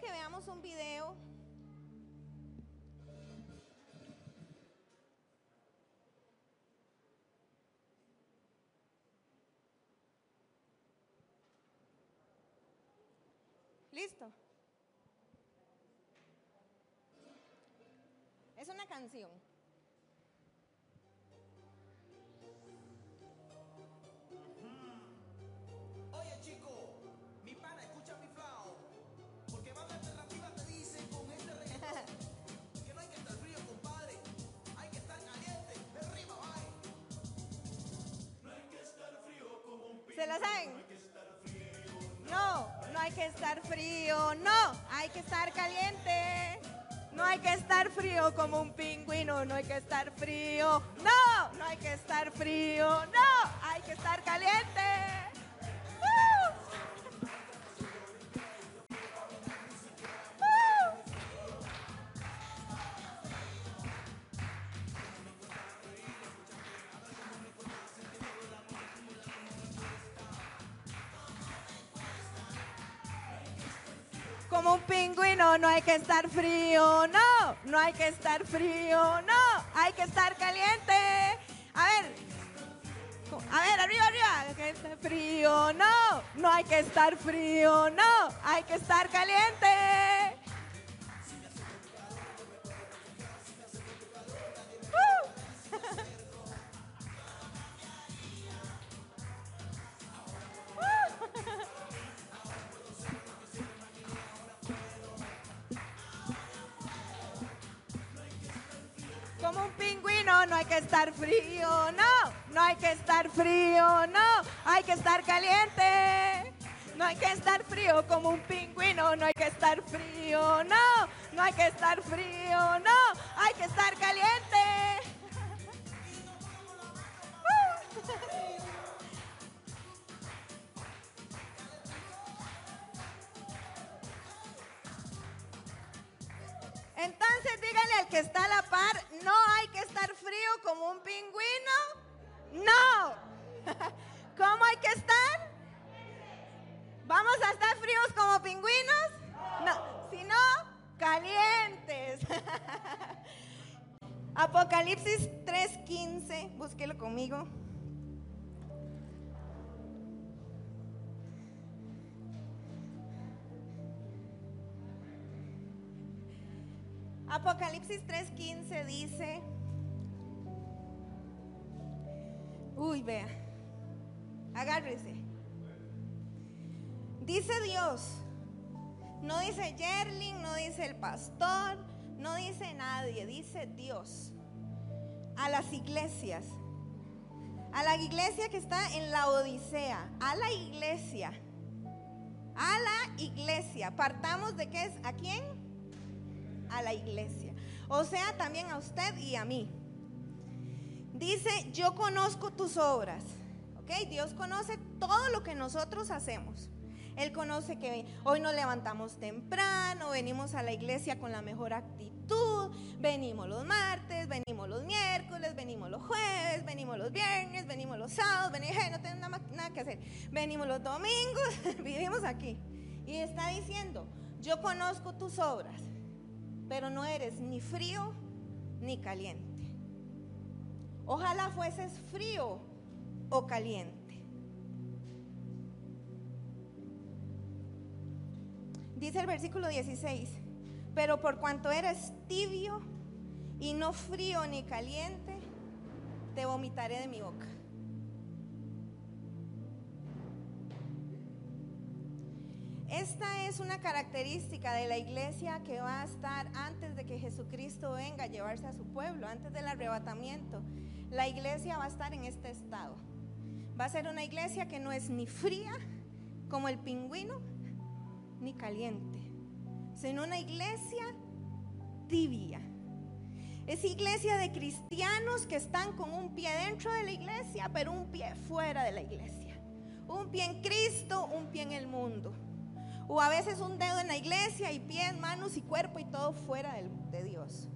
que veamos un video. ¿Listo? Es una canción. No, no hay que estar frío, no, hay que estar caliente. No hay que estar frío como un pingüino, no hay que estar frío, no, no hay que estar frío, no, hay que estar caliente. No hay que estar frío, no, no hay que estar frío, no, hay que estar caliente. A ver, a ver, arriba, arriba, hay que estar frío, no, no hay que estar frío, no, hay que estar caliente. Como un pingüino, no hay que estar frío, no, no hay que estar frío, no, hay que estar caliente. No hay que estar frío como un pingüino, no hay que estar frío, no, no hay que estar frío, no, hay que estar caliente. Apocalipsis 3:15 dice, uy, vea, agárrese. Dice Dios, no dice Yerling, no dice el pastor, no dice nadie, dice Dios. A las iglesias, a la iglesia que está en la Odisea, a la iglesia, a la iglesia. Partamos de qué es, ¿a quién? A la iglesia. O sea, también a usted y a mí. Dice, yo conozco tus obras. ¿Ok? Dios conoce todo lo que nosotros hacemos. Él conoce que hoy nos levantamos temprano, venimos a la iglesia con la mejor actitud, venimos los martes, venimos los miércoles, venimos los jueves, venimos los viernes, venimos los sábados, venimos, "Hey, no tengo nada, nada que hacer, venimos los domingos, vivimos aquí. Y está diciendo, yo conozco tus obras, pero no eres ni frío ni caliente. Ojalá fueses frío o caliente. Dice el versículo 16, pero por cuanto eres tibio y no frío ni caliente, te vomitaré de mi boca. Esta es una característica de la iglesia que va a estar antes de que Jesucristo venga a llevarse a su pueblo, antes del arrebatamiento. La iglesia va a estar en este estado. Va a ser una iglesia que no es ni fría como el pingüino, ni caliente, sino una iglesia tibia. Es iglesia de cristianos que están con un pie dentro de la iglesia, pero un pie fuera de la iglesia. Un pie en Cristo, un pie en el mundo. O a veces un dedo en la iglesia y pies, manos y cuerpo y todo fuera de Dios.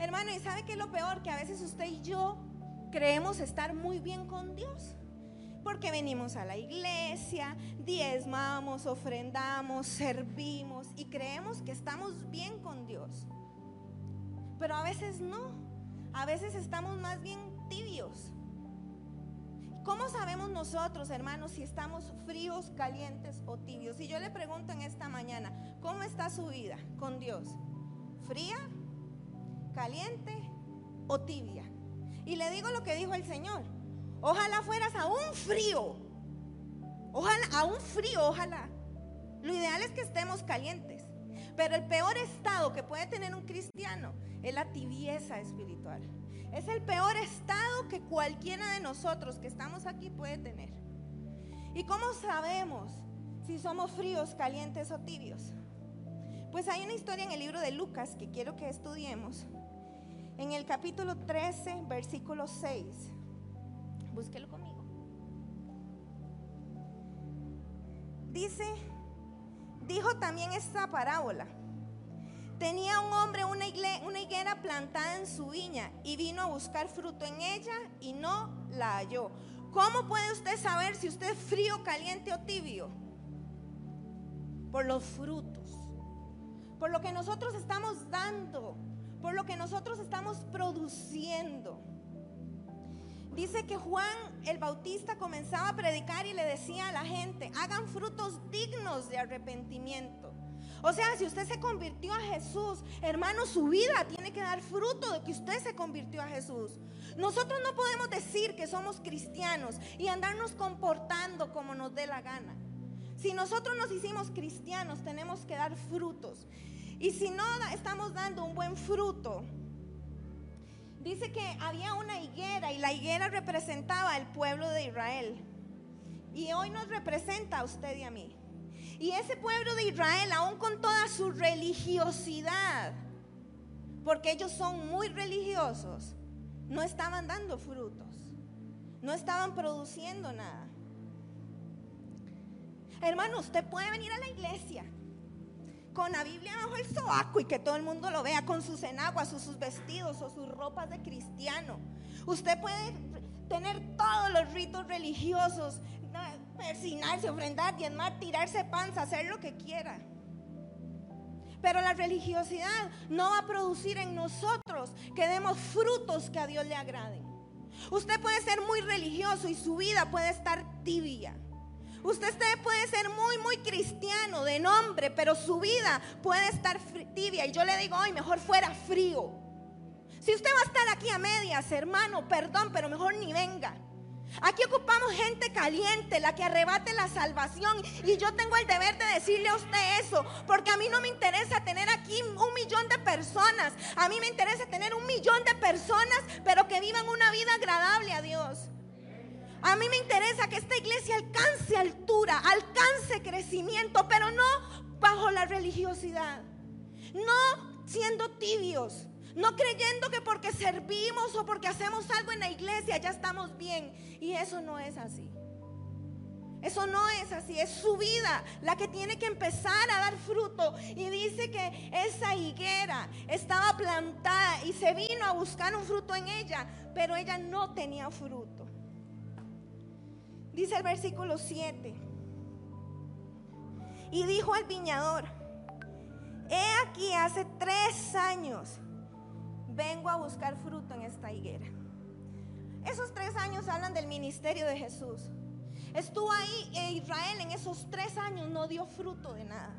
Hermano, ¿y sabe qué es lo peor? Que a veces usted y yo creemos estar muy bien con Dios. porque venimos a la iglesia, diezmamos, ofrendamos, servimos y creemos que estamos bien con Dios. Pero a veces no, a veces estamos más bien tibios. ¿Cómo sabemos nosotros, hermanos, si estamos fríos, calientes o tibios? Y yo le pregunto en esta mañana, ¿cómo está su vida con Dios? ¿Fría, caliente o tibia? Y le digo lo que dijo el Señor. Ojalá fueras aún frío. Ojalá, aún frío, ojalá. Lo ideal es que estemos calientes. Pero el peor estado que puede tener un cristiano es la tibieza espiritual. Es el peor estado que cualquiera de nosotros que estamos aquí puede tener. ¿Y cómo sabemos si somos fríos, calientes o tibios? Pues hay una historia en el libro de Lucas que quiero que estudiemos. En el capítulo 13, versículo 6. Búsquelo conmigo. Dice, dijo también esta parábola. Tenía un hombre una, higuera plantada en su viña y vino a buscar fruto en ella y no la halló. ¿Cómo puede usted saber si usted es frío, caliente o tibio? Por los frutos, por lo que nosotros estamos dando, por lo que nosotros estamos produciendo. Dice que Juan el Bautista comenzaba a predicar y le decía a la gente, hagan frutos dignos de arrepentimiento. O sea, si usted se convirtió a Jesús, hermano, su vida tiene que dar fruto de que usted se convirtió a Jesús. Nosotros no podemos decir que somos cristianos y andarnos comportando como nos dé la gana. Si nosotros nos hicimos cristianos, tenemos que dar frutos. Y si no estamos dando un buen fruto, Dice que había una higuera y la higuera representaba al pueblo de Israel. Y hoy nos representa a usted y a mí. Y ese pueblo de Israel, aún con toda su religiosidad, porque ellos son muy religiosos, no estaban dando frutos, no estaban produciendo nada. Hermano, usted puede venir a la iglesia con la Biblia bajo el sobaco y que todo el mundo lo vea con sus enaguas o sus vestidos o sus ropas de cristiano. Usted puede tener todos los ritos religiosos, persinarse, ofrendar, diezmar, tirarse panza, hacer lo que quiera. Pero la religiosidad no va a producir en nosotros que demos frutos que a Dios le agraden. Usted puede ser muy religioso y su vida puede estar tibia. Usted puede ser muy, muy cristiano de nombre, pero su vida puede estar tibia. Y yo le digo, hoy mejor fuera frío. Si usted va a estar aquí a medias, hermano, perdón, pero mejor ni venga. Aquí ocupamos gente caliente, la que arrebate la salvación. Y yo tengo el deber de decirle a usted eso, porque a mí no me interesa tener aquí un millón de personas. A mí me interesa tener un millón de personas, pero que vivan una vida agradable a Dios. A mí me interesa que esta iglesia alcance altura, alcance crecimiento, pero no bajo la religiosidad. No siendo tibios, no creyendo que porque servimos o porque hacemos algo en la iglesia ya estamos bien. Y eso no es así. Eso no es así, es su vida la que tiene que empezar a dar fruto. Y dice que esa higuera estaba plantada y se vino a buscar un fruto en ella, pero ella no tenía fruto. Dice el versículo 7. Y dijo al viñador, he aquí hace tres años vengo a buscar fruto en esta higuera. Esos tres años hablan del ministerio de Jesús. Estuvo ahí e Israel en esos tres años no dio fruto de nada.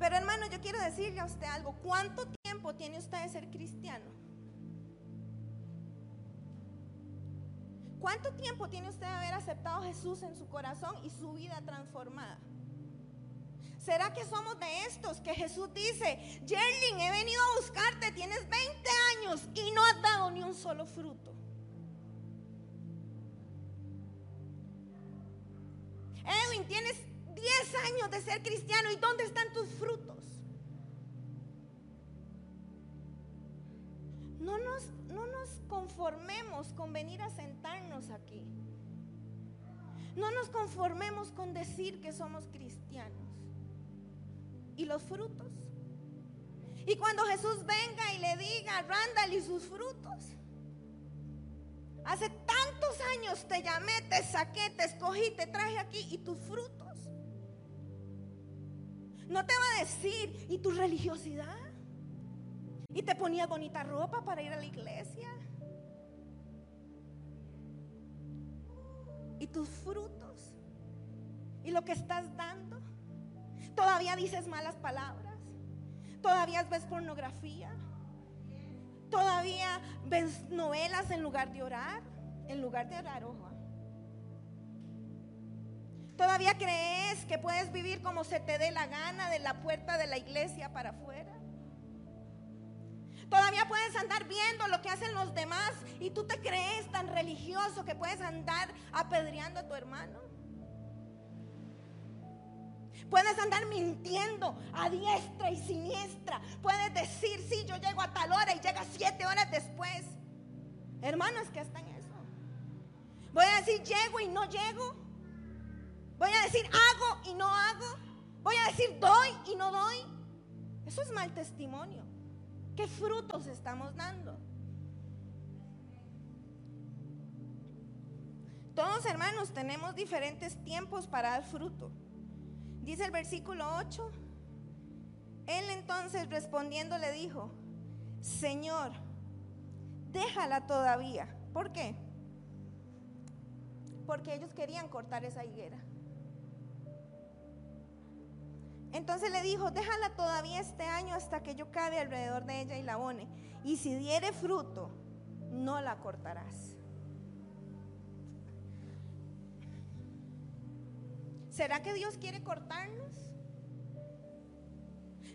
Pero hermano, yo quiero decirle a usted algo. ¿Cuánto tiempo tiene usted de ser cristiano? ¿Cuánto tiempo tiene usted de haber aceptado a Jesús en su corazón y su vida transformada? ¿Será que somos de estos que Jesús dice, Jerling, he venido a buscarte, tienes 20 años y no has dado ni un solo fruto? Edwin, tienes 10 años de ser cristiano y ¿dónde están tus frutos? No nos no nos conformemos con venir a sentarnos aquí. No nos conformemos con decir que somos cristianos. ¿Y los frutos? Y cuando Jesús venga y le diga, Randall y sus frutos. Hace tanto ¿Cuántos años te llamé, te saqué, te escogí, te traje aquí y tus frutos? No te va a decir, ¿y tu religiosidad? ¿Y te ponía bonita ropa para ir a la iglesia? ¿Y tus frutos? ¿Y lo que estás dando? ¿Todavía dices malas palabras? ¿Todavía ves pornografía? ¿Todavía ves novelas en lugar de orar? En lugar de orar, ojo. ¿Todavía crees que puedes vivir como se te dé la gana de la puerta de la iglesia para afuera? Todavía puedes andar viendo lo que hacen los demás y tú te crees tan religioso que puedes andar apedreando a tu hermano. Puedes andar mintiendo a diestra y siniestra. Puedes decir, sí, yo llego a tal hora y llega siete horas después. Hermanos, que están en eso. Voy a decir, llego y no llego. Voy a decir, hago y no hago. Voy a decir, doy y no doy. Eso es mal testimonio. ¿Qué frutos estamos dando? Todos hermanos tenemos diferentes tiempos para dar fruto. Dice el versículo 8. Él entonces respondiendo le dijo, Señor, déjala todavía. ¿Por qué? Porque ellos querían cortar esa higuera. Entonces le dijo, déjala todavía este año hasta que yo cabe alrededor de ella y la abone. Y si diere fruto, no la cortarás. ¿Será que Dios quiere cortarnos?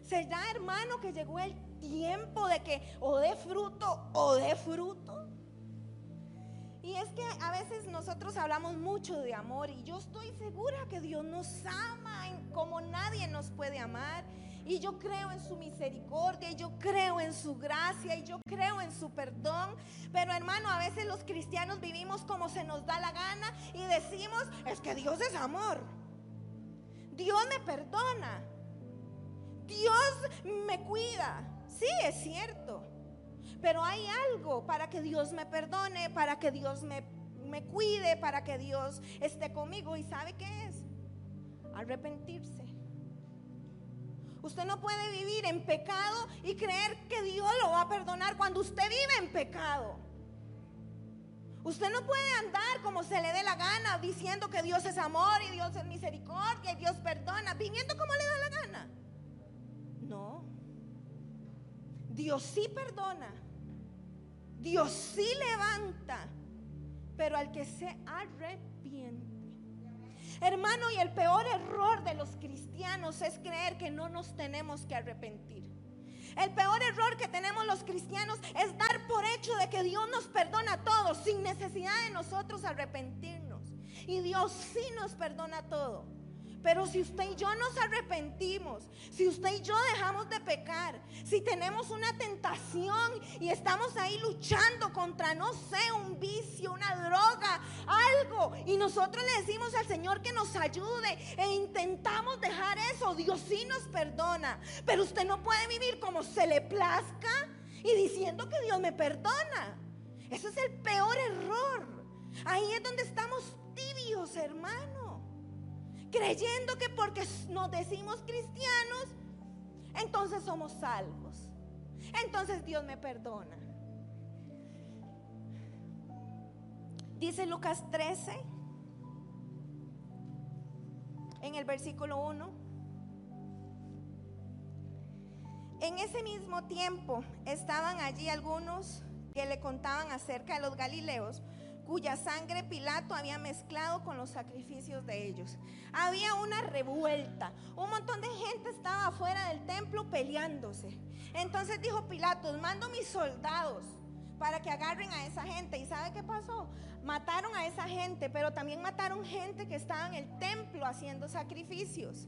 ¿Será, hermano, que llegó el tiempo de que o dé fruto o dé fruto? Y es que a veces nosotros hablamos mucho de amor y yo estoy segura que Dios nos ama como nadie nos puede amar. Y yo creo en su misericordia, y yo creo en su gracia, y yo creo en su perdón. Pero hermano, a veces los cristianos vivimos como se nos da la gana y decimos, es que Dios es amor. Dios me perdona. Dios me cuida. Sí, es cierto. Pero hay algo para que Dios me perdone, para que Dios me, me cuide, para que Dios esté conmigo. ¿Y sabe qué es? Arrepentirse. Usted no puede vivir en pecado y creer que Dios lo va a perdonar cuando usted vive en pecado. Usted no puede andar como se le dé la gana diciendo que Dios es amor y Dios es misericordia y Dios perdona, viviendo como le da la gana. Dios sí perdona. Dios sí levanta. Pero al que se arrepiente. Hermano, y el peor error de los cristianos es creer que no nos tenemos que arrepentir. El peor error que tenemos los cristianos es dar por hecho de que Dios nos perdona a todos sin necesidad de nosotros arrepentirnos. Y Dios sí nos perdona todo. Pero si usted y yo nos arrepentimos, si usted y yo dejamos de pecar, si tenemos una tentación y estamos ahí luchando contra, no sé, un vicio, una droga, algo, y nosotros le decimos al Señor que nos ayude e intentamos dejar eso, Dios sí nos perdona. Pero usted no puede vivir como se le plazca y diciendo que Dios me perdona. Eso es el peor error. Ahí es donde estamos tibios, hermano creyendo que porque nos decimos cristianos, entonces somos salvos. Entonces Dios me perdona. Dice Lucas 13, en el versículo 1. En ese mismo tiempo estaban allí algunos que le contaban acerca de los Galileos cuya sangre Pilato había mezclado con los sacrificios de ellos. Había una revuelta, un montón de gente estaba afuera del templo peleándose. Entonces dijo Pilato, mando mis soldados para que agarren a esa gente. ¿Y sabe qué pasó? Mataron a esa gente, pero también mataron gente que estaba en el templo haciendo sacrificios.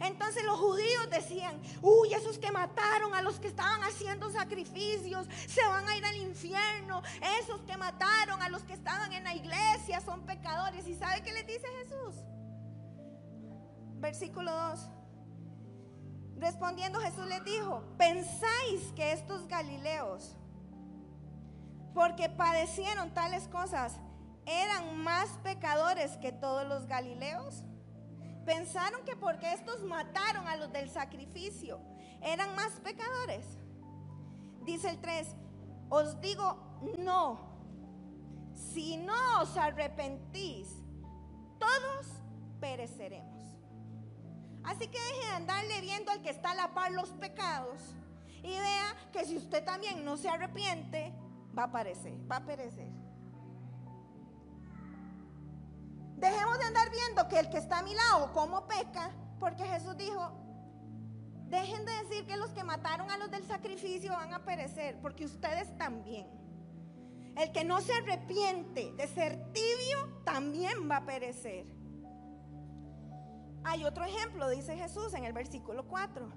Entonces los judíos decían, uy, esos que mataron a los que estaban haciendo sacrificios se van a ir al infierno. Esos que mataron a los que estaban en la iglesia son pecadores. ¿Y sabe qué les dice Jesús? Versículo 2. Respondiendo Jesús les dijo, ¿pensáis que estos galileos, porque padecieron tales cosas, eran más pecadores que todos los galileos. Pensaron que porque estos mataron a los del sacrificio, eran más pecadores. Dice el 3, os digo no, si no os arrepentís, todos pereceremos. Así que deje de andarle viendo al que está a la par los pecados y vea que si usted también no se arrepiente, va a perecer, va a perecer. Dejemos de andar viendo que el que está a mi lado como peca, porque Jesús dijo, dejen de decir que los que mataron a los del sacrificio van a perecer, porque ustedes también. El que no se arrepiente de ser tibio también va a perecer. Hay otro ejemplo, dice Jesús en el versículo 4.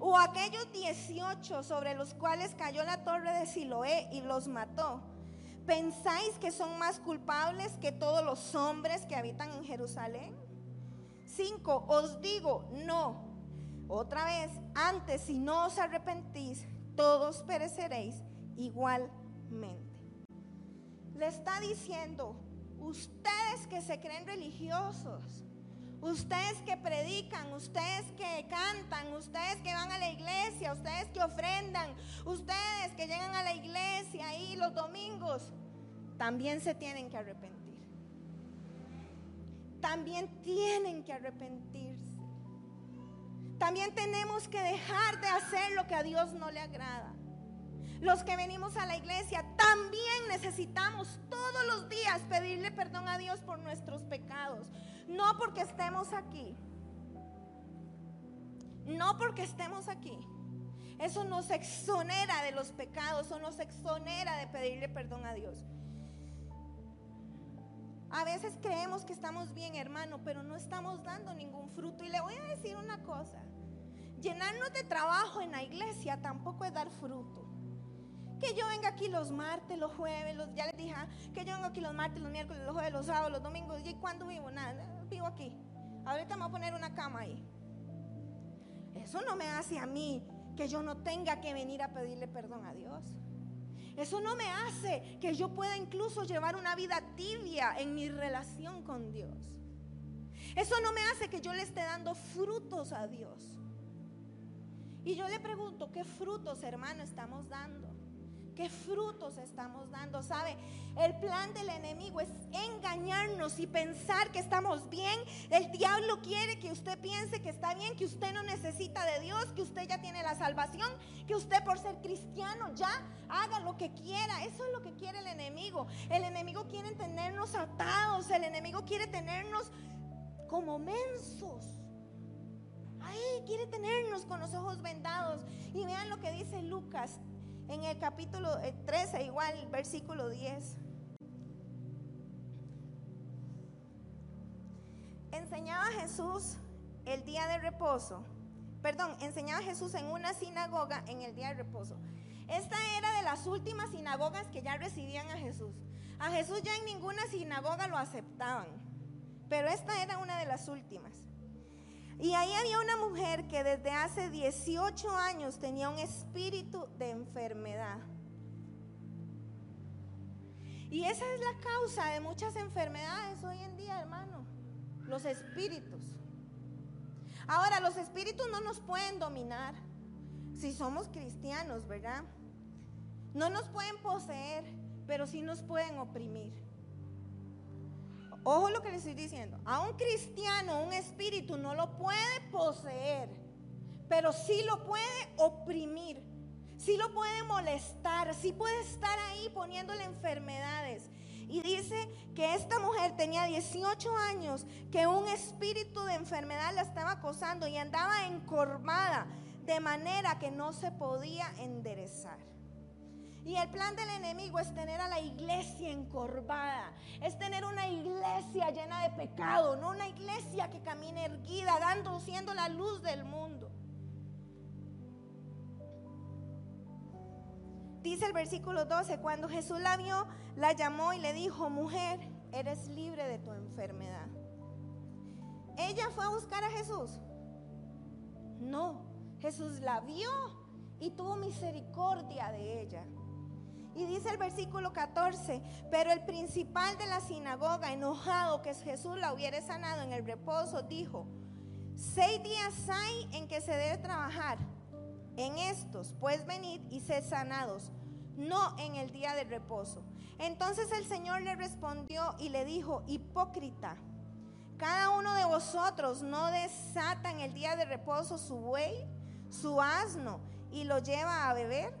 O aquellos 18 sobre los cuales cayó la torre de Siloé y los mató. ¿Pensáis que son más culpables que todos los hombres que habitan en Jerusalén? 5. Os digo, no. Otra vez, antes si no os arrepentís, todos pereceréis igualmente. Le está diciendo, ustedes que se creen religiosos, Ustedes que predican, ustedes que cantan, ustedes que van a la iglesia, ustedes que ofrendan, ustedes que llegan a la iglesia ahí los domingos, también se tienen que arrepentir. También tienen que arrepentirse. También tenemos que dejar de hacer lo que a Dios no le agrada. Los que venimos a la iglesia también necesitamos todos los días pedirle perdón a Dios por nuestros pecados. No porque estemos aquí. No porque estemos aquí. Eso nos exonera de los pecados o nos exonera de pedirle perdón a Dios. A veces creemos que estamos bien, hermano, pero no estamos dando ningún fruto. Y le voy a decir una cosa. Llenarnos de trabajo en la iglesia tampoco es dar fruto. Que yo venga aquí los martes, los jueves, los, ya les dije, ah, que yo vengo aquí los martes, los miércoles, los jueves, los sábados, los domingos. ¿Y cuándo vivo? Nada, vivo aquí. Ahorita me voy a poner una cama ahí. Eso no me hace a mí que yo no tenga que venir a pedirle perdón a Dios. Eso no me hace que yo pueda incluso llevar una vida tibia en mi relación con Dios. Eso no me hace que yo le esté dando frutos a Dios. Y yo le pregunto, ¿qué frutos, hermano, estamos dando? ¿Qué frutos estamos dando? ¿Sabe? El plan del enemigo es engañarnos y pensar que estamos bien. El diablo quiere que usted piense que está bien, que usted no necesita de Dios, que usted ya tiene la salvación, que usted por ser cristiano ya haga lo que quiera. Eso es lo que quiere el enemigo. El enemigo quiere tenernos atados. El enemigo quiere tenernos como mensos. Ay, quiere tenernos con los ojos vendados. Y vean lo que dice Lucas en el capítulo 13, eh, igual, versículo 10. Enseñaba Jesús el día de reposo. Perdón, enseñaba Jesús en una sinagoga en el día de reposo. Esta era de las últimas sinagogas que ya recibían a Jesús. A Jesús ya en ninguna sinagoga lo aceptaban, pero esta era una de las últimas. Y ahí había una mujer que desde hace 18 años tenía un espíritu de enfermedad. Y esa es la causa de muchas enfermedades hoy en día, hermano. Los espíritus. Ahora, los espíritus no nos pueden dominar si somos cristianos, ¿verdad? No nos pueden poseer, pero sí nos pueden oprimir. Ojo lo que le estoy diciendo. A un cristiano, un espíritu no lo puede poseer, pero sí lo puede oprimir, sí lo puede molestar, sí puede estar ahí poniéndole enfermedades. Y dice que esta mujer tenía 18 años, que un espíritu de enfermedad la estaba acosando y andaba encorvada de manera que no se podía enderezar. Y el plan del enemigo es tener a la iglesia encorvada, es tener una iglesia llena de pecado, no una iglesia que camine erguida, dando, siendo la luz del mundo. Dice el versículo 12, cuando Jesús la vio, la llamó y le dijo, mujer, eres libre de tu enfermedad. ¿Ella fue a buscar a Jesús? No, Jesús la vio y tuvo misericordia de ella. Y dice el versículo 14, pero el principal de la sinagoga, enojado que Jesús la hubiera sanado en el reposo, dijo, seis días hay en que se debe trabajar. En estos, pues venid y sed sanados, no en el día del reposo. Entonces el Señor le respondió y le dijo, hipócrita, cada uno de vosotros no desata en el día de reposo su buey, su asno, y lo lleva a beber.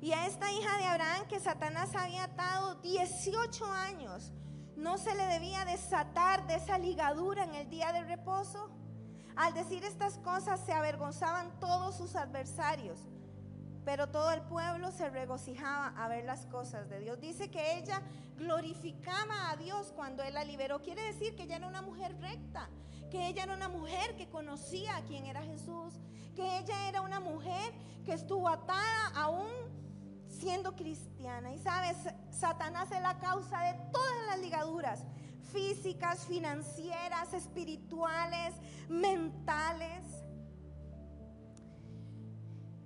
Y a esta hija de Abraham que Satanás había atado 18 años, ¿no se le debía desatar de esa ligadura en el día del reposo? Al decir estas cosas se avergonzaban todos sus adversarios, pero todo el pueblo se regocijaba a ver las cosas de Dios. Dice que ella glorificaba a Dios cuando él la liberó. Quiere decir que ella era una mujer recta, que ella era una mujer que conocía a quién era Jesús, que ella era una mujer que estuvo atada aún siendo cristiana. Y sabes, Satanás es la causa de todas las ligaduras físicas, financieras, espirituales, mentales.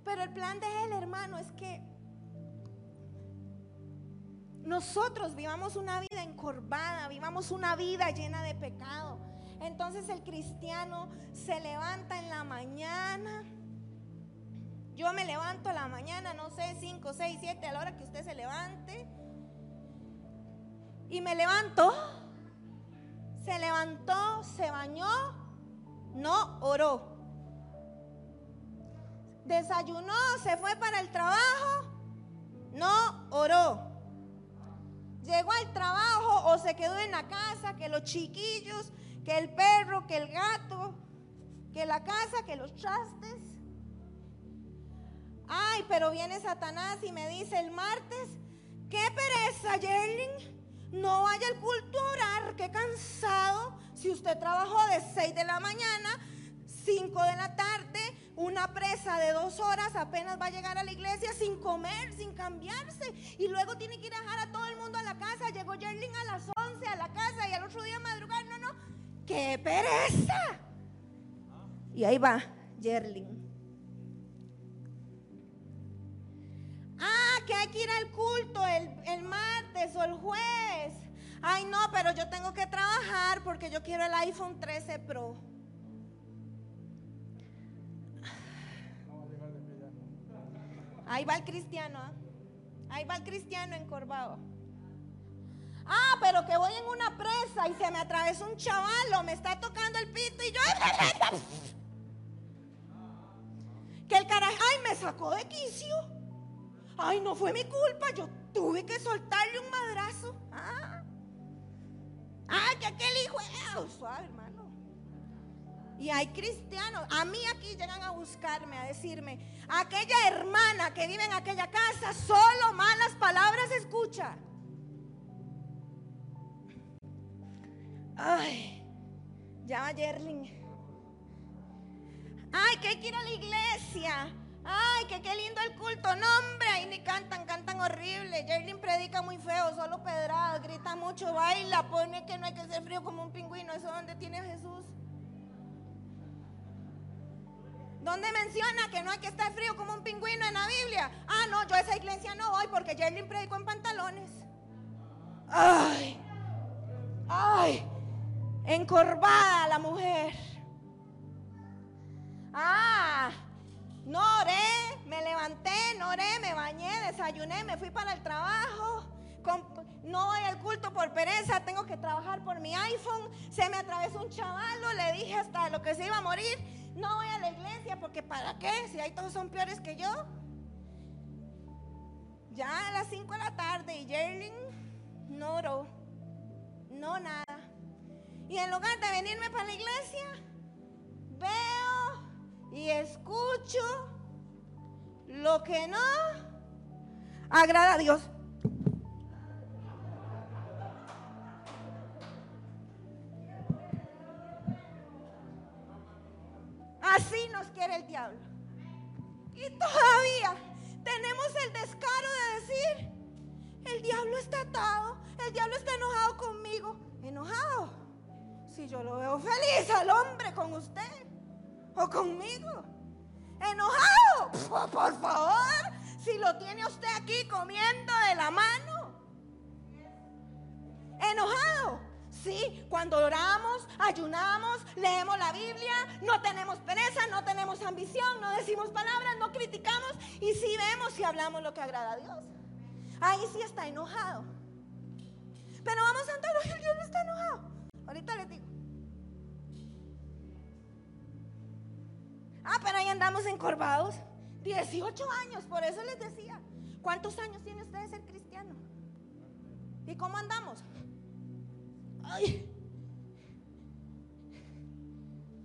Pero el plan de él, hermano, es que nosotros vivamos una vida encorvada, vivamos una vida llena de pecado. Entonces el cristiano se levanta en la mañana. Yo me levanto a la mañana, no sé, 5, 6, 7, a la hora que usted se levante. Y me levanto. Se levantó, se bañó, no oró. Desayunó, se fue para el trabajo, no oró. Llegó al trabajo o se quedó en la casa, que los chiquillos, que el perro, que el gato, que la casa, que los trastes. Ay, pero viene Satanás y me dice el martes, qué pereza, Yerling. No vaya al culto a orar, qué cansado. Si usted trabajó de 6 de la mañana, 5 de la tarde, una presa de dos horas, apenas va a llegar a la iglesia sin comer, sin cambiarse. Y luego tiene que ir a dejar a todo el mundo a la casa. Llegó Yerling a las 11 a la casa y al otro día madrugar. No, no. ¡Qué pereza! Y ahí va Yerling. Que hay que ir al culto el, el martes o el jueves. Ay, no, pero yo tengo que trabajar porque yo quiero el iPhone 13 Pro. Ahí va el cristiano. ¿ah? Ahí va el cristiano encorvado. Ah, pero que voy en una presa y se me atravesó un chavalo, me está tocando el pito y yo. Que el carajo, ay, me sacó de quicio. Ay, no fue mi culpa, yo tuve que soltarle un madrazo. Ah, ah que aquel hijo. Oh, suave, hermano. Y hay cristianos, a mí aquí llegan a buscarme, a decirme, aquella hermana que vive en aquella casa, solo malas palabras escucha. Ay, va Yerling. Ay, que hay que ir a la iglesia. Ay, que qué lindo el culto. No, hombre, ahí ni cantan, cantan horrible. Yerling predica muy feo, solo pedradas, grita mucho, baila, pone que no hay que ser frío como un pingüino. ¿Eso donde tiene Jesús? ¿Dónde menciona que no hay que estar frío como un pingüino en la Biblia? Ah, no, yo a esa iglesia no voy porque Yerling predicó en pantalones. Ay, ay, encorvada la mujer. Ah, no oré, me levanté, no oré, me bañé, desayuné, me fui para el trabajo. no voy al culto por pereza, tengo que trabajar por mi iPhone. Se me atravesó un chavalo, le dije hasta lo que se iba a morir. No voy a la iglesia porque ¿para qué? Si ahí todos son peores que yo. Ya a las 5 de la tarde y Yerling no oró, no nada. Y en lugar de venirme para la iglesia, veo y escucho lo que no agrada a Dios. Así nos quiere el diablo. Y todavía tenemos el descaro de decir, el diablo está atado, el diablo está enojado conmigo. ¿Enojado? Si yo lo veo feliz al hombre con usted o conmigo. ¿Enojado? Por favor, si lo tiene usted aquí comiendo de la mano? Enojado. Sí, cuando oramos, ayunamos, leemos la Biblia, no tenemos pereza, no tenemos ambición, no decimos palabras, no criticamos y sí vemos y hablamos lo que agrada a Dios. Ahí sí está enojado. Pero vamos a entrar, el Dios no está enojado. Ahorita les digo. Ah, pero ahí andamos encorvados. 18 años, por eso les decía. ¿Cuántos años tiene usted de ser cristiano? ¿Y cómo andamos? Ay.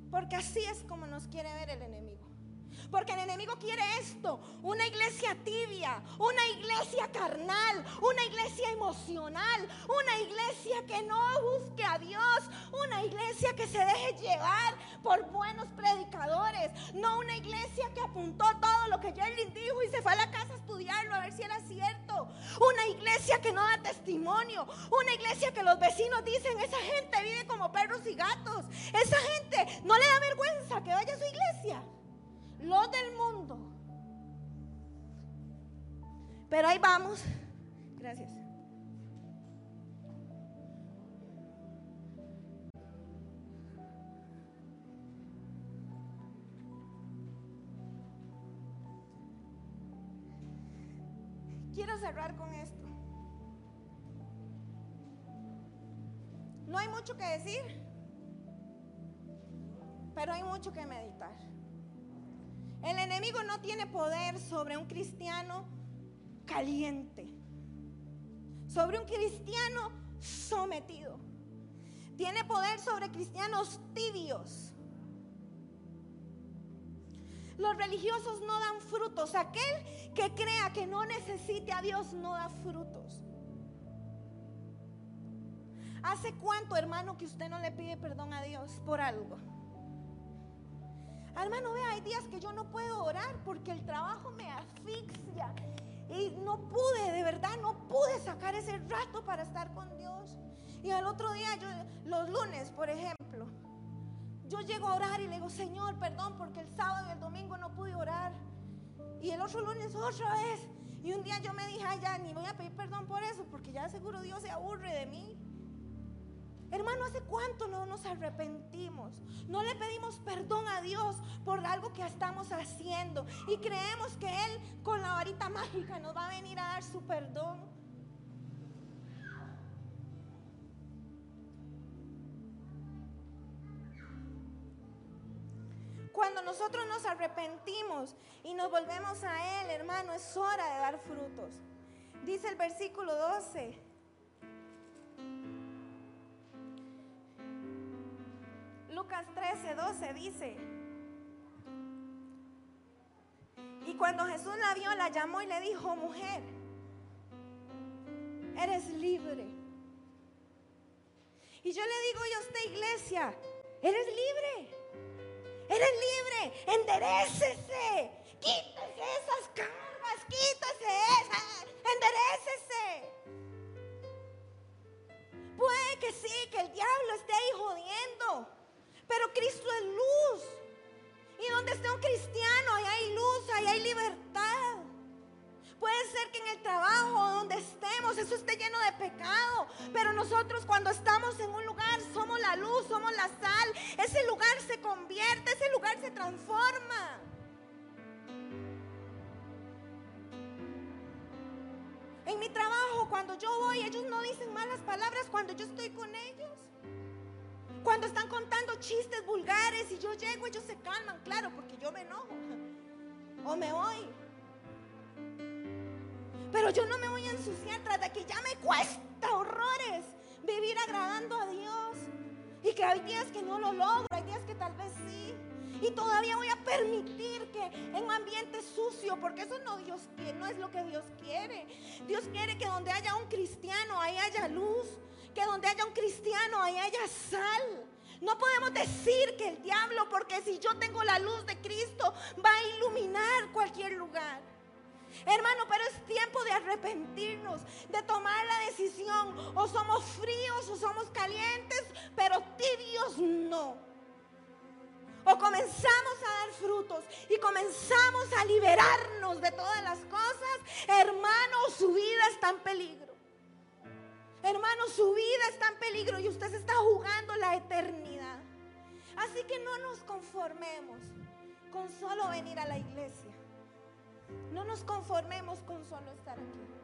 Porque así es como nos quiere ver el enemigo. Porque el enemigo quiere esto, una iglesia tibia, una iglesia carnal, una iglesia emocional, una iglesia que no busque a Dios, una iglesia que se deje llevar por buenos predicadores, no una iglesia que apuntó todo lo que Jerlin dijo y se fue a la casa a estudiarlo a ver si era cierto, una iglesia que no da testimonio, una iglesia que los vecinos dicen, esa gente vive como perros y gatos, esa gente no le da vergüenza que vaya a su iglesia los del mundo. Pero ahí vamos. Gracias. Quiero cerrar con esto. No hay mucho que decir, pero hay mucho que meditar. El enemigo no tiene poder sobre un cristiano caliente, sobre un cristiano sometido. Tiene poder sobre cristianos tibios. Los religiosos no dan frutos. Aquel que crea que no necesite a Dios no da frutos. ¿Hace cuánto, hermano, que usted no le pide perdón a Dios por algo? Hermano, vea, hay días que yo no puedo orar porque el trabajo me asfixia. Y no pude, de verdad, no pude sacar ese rato para estar con Dios. Y al otro día, yo, los lunes, por ejemplo, yo llego a orar y le digo, Señor, perdón, porque el sábado y el domingo no pude orar. Y el otro lunes otra vez. Y un día yo me dije, ay, ya ni voy a pedir perdón por eso, porque ya seguro Dios se aburre de mí. Hermano, ¿hace cuánto no nos arrepentimos? No le pedimos perdón a Dios por algo que estamos haciendo y creemos que Él con la varita mágica nos va a venir a dar su perdón. Cuando nosotros nos arrepentimos y nos volvemos a Él, hermano, es hora de dar frutos. Dice el versículo 12. Lucas 13, 12 dice. Y cuando Jesús la vio, la llamó y le dijo, mujer, eres libre. Y yo le digo a usted, iglesia, eres libre. Eres libre. Enderecese. Quítese esas cargas. Quítese esas. Enderecese. Puede que sí, que el diablo esté ahí jodiendo. Pero Cristo es luz. Y donde esté un cristiano, ahí hay luz, ahí hay libertad. Puede ser que en el trabajo, donde estemos, eso esté lleno de pecado. Pero nosotros cuando estamos en un lugar, somos la luz, somos la sal. Ese lugar se convierte, ese lugar se transforma. En mi trabajo, cuando yo voy, ellos no dicen malas palabras cuando yo estoy con ellos. Cuando están contando chistes vulgares y yo llego, ellos se calman, claro, porque yo me enojo. O me voy. Pero yo no me voy a ensuciar tras de que ya me cuesta horrores vivir agradando a Dios. Y que hay días que no lo logro, hay días que tal vez sí. Y todavía voy a permitir que en un ambiente sucio, porque eso no Dios no es lo que Dios quiere. Dios quiere que donde haya un cristiano, ahí haya luz que donde haya un cristiano, ahí haya sal. No podemos decir que el diablo, porque si yo tengo la luz de Cristo, va a iluminar cualquier lugar. Hermano, pero es tiempo de arrepentirnos, de tomar la decisión. O somos fríos o somos calientes, pero tibios no. o comenzamos a dar frutos y comenzamos a liberarnos de todas las cosas, hermano, su vida está en peligro. Hermano, su vida está en peligro y usted se está jugando la eternidad. Así que no nos conformemos con solo venir a la iglesia. No nos conformemos con solo estar aquí.